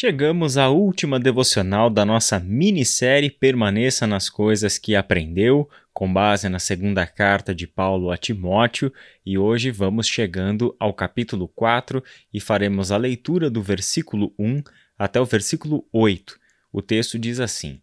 Chegamos à última devocional da nossa minissérie Permaneça nas Coisas que Aprendeu, com base na segunda carta de Paulo a Timóteo, e hoje vamos chegando ao capítulo 4 e faremos a leitura do versículo 1 até o versículo 8. O texto diz assim: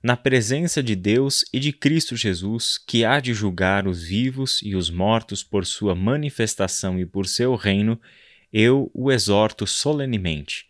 Na presença de Deus e de Cristo Jesus, que há de julgar os vivos e os mortos por sua manifestação e por seu reino, eu o exorto solenemente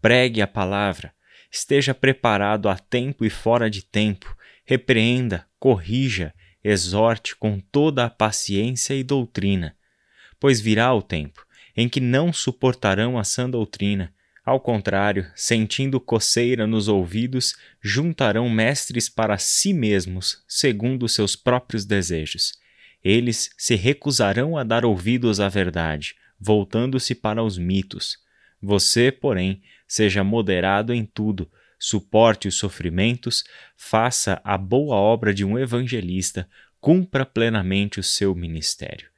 pregue a palavra, esteja preparado a tempo e fora de tempo, repreenda, corrija, exorte com toda a paciência e doutrina. Pois virá o tempo em que não suportarão a sã doutrina, ao contrário, sentindo coceira nos ouvidos, juntarão mestres para si mesmos, segundo seus próprios desejos. Eles se recusarão a dar ouvidos à verdade, voltando-se para os mitos. Você, porém, seja moderado em tudo, suporte os sofrimentos, faça a boa obra de um evangelista, cumpra plenamente o seu ministério.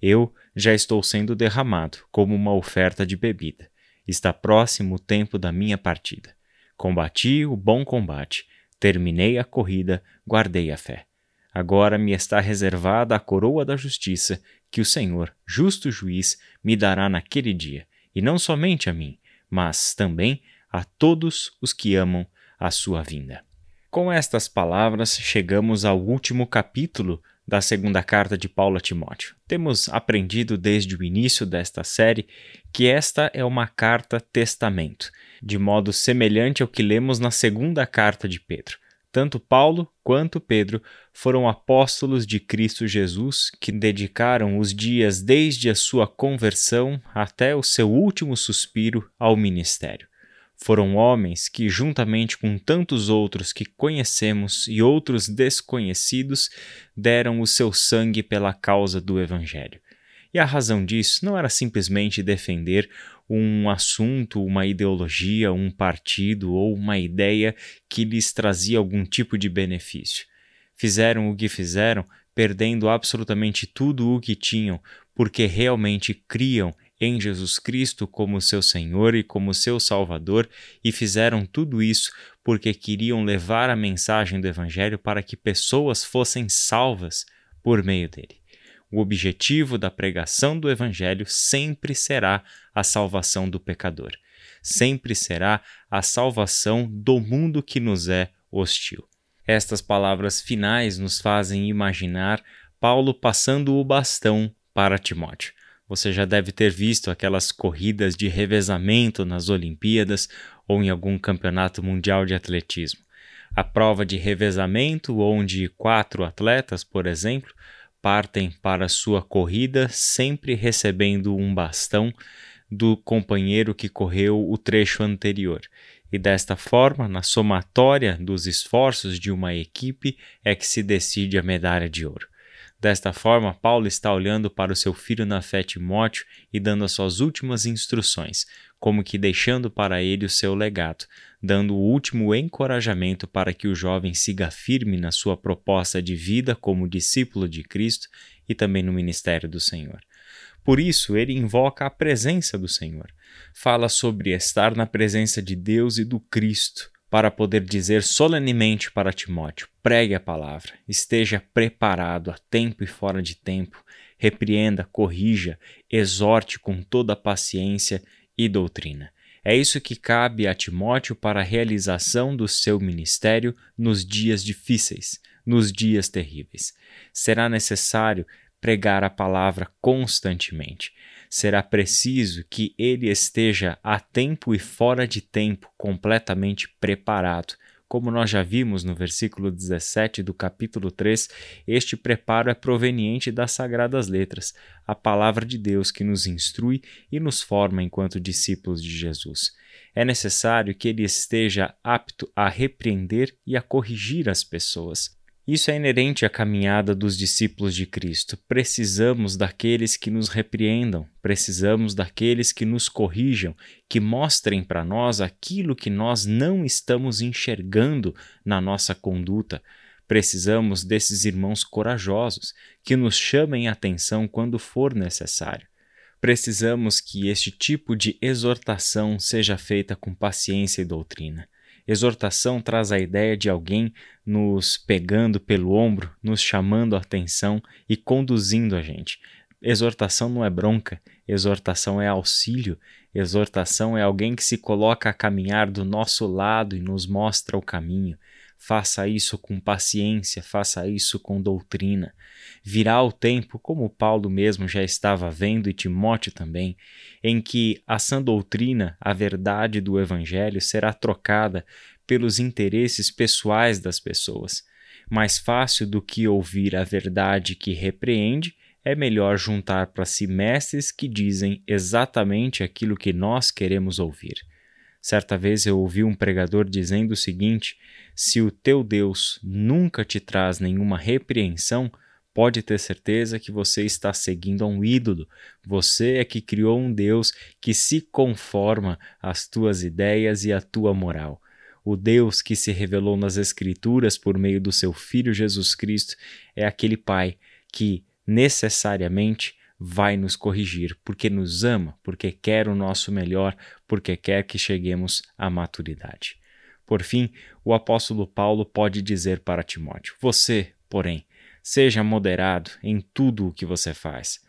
Eu já estou sendo derramado como uma oferta de bebida. Está próximo o tempo da minha partida. Combati o bom combate, terminei a corrida, guardei a fé. Agora me está reservada a coroa da justiça, que o Senhor, justo juiz, me dará naquele dia, e não somente a mim, mas também a todos os que amam a sua vinda. Com estas palavras, chegamos ao último capítulo da segunda carta de Paulo a Timóteo. Temos aprendido desde o início desta série que esta é uma carta testamento, de modo semelhante ao que lemos na segunda carta de Pedro. Tanto Paulo quanto Pedro foram apóstolos de Cristo Jesus que dedicaram os dias desde a sua conversão até o seu último suspiro ao ministério. Foram homens que, juntamente com tantos outros que conhecemos e outros desconhecidos, deram o seu sangue pela causa do Evangelho. E a razão disso não era simplesmente defender um assunto, uma ideologia, um partido ou uma ideia que lhes trazia algum tipo de benefício. Fizeram o que fizeram, perdendo absolutamente tudo o que tinham, porque realmente criam em Jesus Cristo como seu Senhor e como seu Salvador, e fizeram tudo isso porque queriam levar a mensagem do Evangelho para que pessoas fossem salvas por meio dele. O objetivo da pregação do Evangelho sempre será a salvação do pecador, sempre será a salvação do mundo que nos é hostil. Estas palavras finais nos fazem imaginar Paulo passando o bastão para Timóteo. Você já deve ter visto aquelas corridas de revezamento nas Olimpíadas ou em algum campeonato mundial de atletismo. A prova de revezamento, onde quatro atletas, por exemplo, partem para sua corrida sempre recebendo um bastão do companheiro que correu o trecho anterior. E desta forma, na somatória dos esforços de uma equipe, é que se decide a medalha de ouro. Desta forma, Paulo está olhando para o seu filho na fé Timóteo e dando as suas últimas instruções, como que deixando para ele o seu legado, dando o último encorajamento para que o jovem siga firme na sua proposta de vida como discípulo de Cristo e também no ministério do Senhor. Por isso, ele invoca a presença do Senhor. Fala sobre estar na presença de Deus e do Cristo, para poder dizer solenemente para Timóteo: pregue a palavra, esteja preparado a tempo e fora de tempo, repreenda, corrija, exorte com toda a paciência e doutrina. É isso que cabe a Timóteo para a realização do seu ministério nos dias difíceis, nos dias terríveis. Será necessário pregar a palavra constantemente será preciso que ele esteja a tempo e fora de tempo completamente preparado. Como nós já vimos no versículo 17 do capítulo 3, este preparo é proveniente das Sagradas Letras, a palavra de Deus que nos instrui e nos forma enquanto discípulos de Jesus. É necessário que ele esteja apto a repreender e a corrigir as pessoas. Isso é inerente à caminhada dos discípulos de Cristo. Precisamos daqueles que nos repreendam, precisamos daqueles que nos corrijam, que mostrem para nós aquilo que nós não estamos enxergando na nossa conduta. Precisamos desses irmãos corajosos que nos chamem a atenção quando for necessário. Precisamos que este tipo de exortação seja feita com paciência e doutrina. Exortação traz a ideia de alguém nos pegando pelo ombro, nos chamando a atenção e conduzindo a gente. Exortação não é bronca, exortação é auxílio, exortação é alguém que se coloca a caminhar do nosso lado e nos mostra o caminho. Faça isso com paciência, faça isso com doutrina. Virá o tempo, como Paulo mesmo já estava vendo e Timóteo também, em que a sã doutrina, a verdade do Evangelho, será trocada pelos interesses pessoais das pessoas. Mais fácil do que ouvir a verdade que repreende, é melhor juntar para si mestres que dizem exatamente aquilo que nós queremos ouvir. Certa vez eu ouvi um pregador dizendo o seguinte: se o teu Deus nunca te traz nenhuma repreensão, pode ter certeza que você está seguindo a um ídolo. Você é que criou um Deus que se conforma às tuas ideias e à tua moral. O Deus que se revelou nas Escrituras por meio do seu Filho Jesus Cristo é aquele Pai que necessariamente vai nos corrigir, porque nos ama, porque quer o nosso melhor, porque quer que cheguemos à maturidade. Por fim, o apóstolo Paulo pode dizer para Timóteo: Você, porém, seja moderado em tudo o que você faz.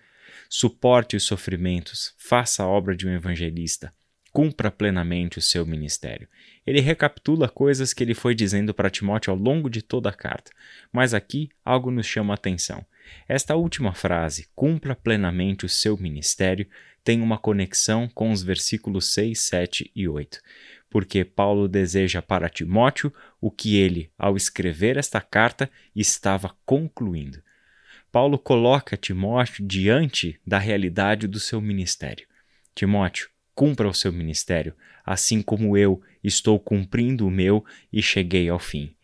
Suporte os sofrimentos, faça a obra de um evangelista, cumpra plenamente o seu ministério. Ele recapitula coisas que ele foi dizendo para Timóteo ao longo de toda a carta, mas aqui algo nos chama a atenção. Esta última frase, cumpra plenamente o seu ministério, tem uma conexão com os versículos 6, 7 e 8, porque Paulo deseja para Timóteo o que ele, ao escrever esta carta, estava concluindo. Paulo coloca Timóteo diante da realidade do seu ministério. Timóteo, cumpra o seu ministério, assim como eu estou cumprindo o meu e cheguei ao fim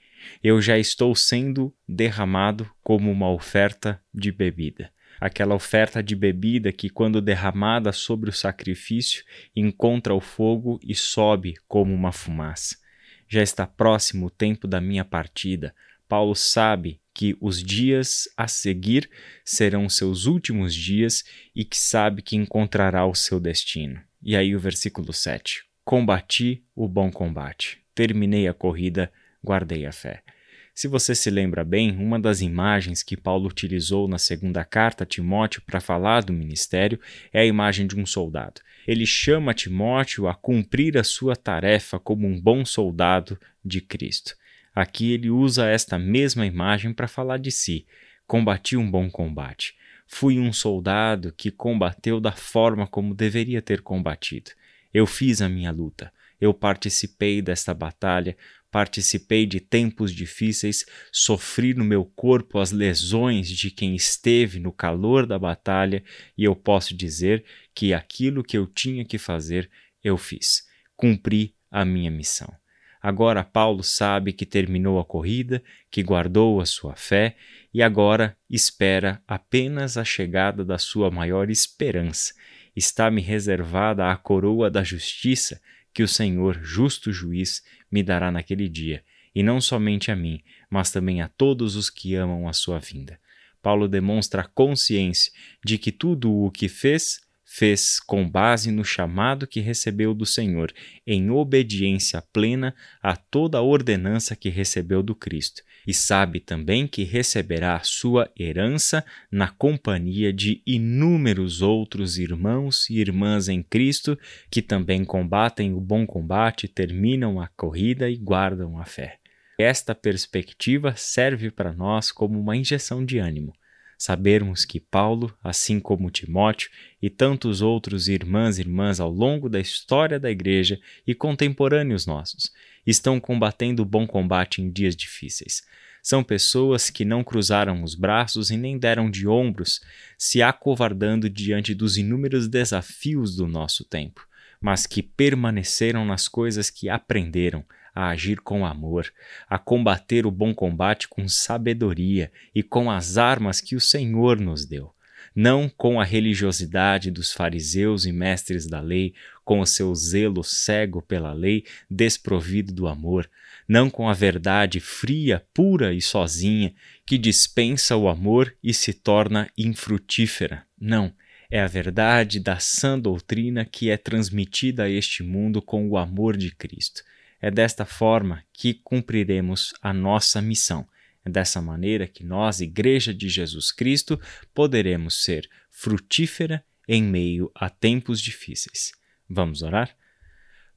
eu já estou sendo derramado como uma oferta de bebida. Aquela oferta de bebida que, quando derramada sobre o sacrifício, encontra o fogo e sobe como uma fumaça. Já está próximo o tempo da minha partida. Paulo sabe que os dias a seguir serão seus últimos dias e que sabe que encontrará o seu destino. E aí o versículo 7. Combati o bom combate, terminei a corrida, guardei a fé. Se você se lembra bem, uma das imagens que Paulo utilizou na segunda carta a Timóteo para falar do ministério é a imagem de um soldado. Ele chama Timóteo a cumprir a sua tarefa como um bom soldado de Cristo. Aqui ele usa esta mesma imagem para falar de si. Combati um bom combate. Fui um soldado que combateu da forma como deveria ter combatido. Eu fiz a minha luta. Eu participei desta batalha, participei de tempos difíceis, sofri no meu corpo as lesões de quem esteve no calor da batalha, e eu posso dizer que aquilo que eu tinha que fazer, eu fiz. Cumpri a minha missão. Agora Paulo sabe que terminou a corrida, que guardou a sua fé e agora espera apenas a chegada da sua maior esperança. Está-me reservada a coroa da justiça que o Senhor, justo juiz, me dará naquele dia, e não somente a mim, mas também a todos os que amam a sua vinda. Paulo demonstra a consciência de que tudo o que fez, fez com base no chamado que recebeu do Senhor, em obediência plena a toda a ordenança que recebeu do Cristo, e sabe também que receberá sua herança na companhia de inúmeros outros irmãos e irmãs em Cristo que também combatem o bom combate, terminam a corrida e guardam a fé. Esta perspectiva serve para nós como uma injeção de ânimo sabermos que Paulo, assim como Timóteo e tantos outros irmãs e irmãs ao longo da história da Igreja e contemporâneos nossos, estão combatendo o bom combate em dias difíceis. São pessoas que não cruzaram os braços e nem deram de ombros, se acovardando diante dos inúmeros desafios do nosso tempo, mas que permaneceram nas coisas que aprenderam, a agir com amor, a combater o bom combate com sabedoria e com as armas que o Senhor nos deu. Não com a religiosidade dos fariseus e mestres da lei, com o seu zelo cego pela lei, desprovido do amor, não com a verdade fria, pura e sozinha, que dispensa o amor e se torna infrutífera. Não, é a verdade da sã doutrina que é transmitida a este mundo com o amor de Cristo. É desta forma que cumpriremos a nossa missão. É dessa maneira que nós, Igreja de Jesus Cristo, poderemos ser frutífera em meio a tempos difíceis. Vamos orar?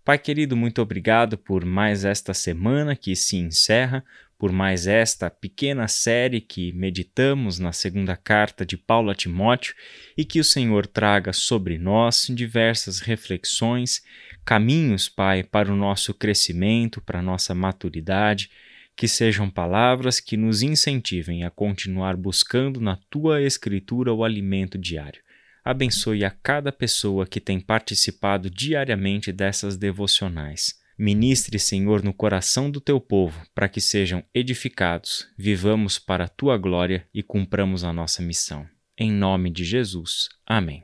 Pai querido, muito obrigado por mais esta semana que se encerra, por mais esta pequena série que meditamos na segunda carta de Paulo a Timóteo e que o Senhor traga sobre nós diversas reflexões, caminhos, Pai, para o nosso crescimento, para a nossa maturidade, que sejam palavras que nos incentivem a continuar buscando na tua Escritura o alimento diário. Abençoe a cada pessoa que tem participado diariamente dessas devocionais Ministre, Senhor, no coração do teu povo, para que sejam edificados, vivamos para a tua glória e cumpramos a nossa missão. Em nome de Jesus. Amém.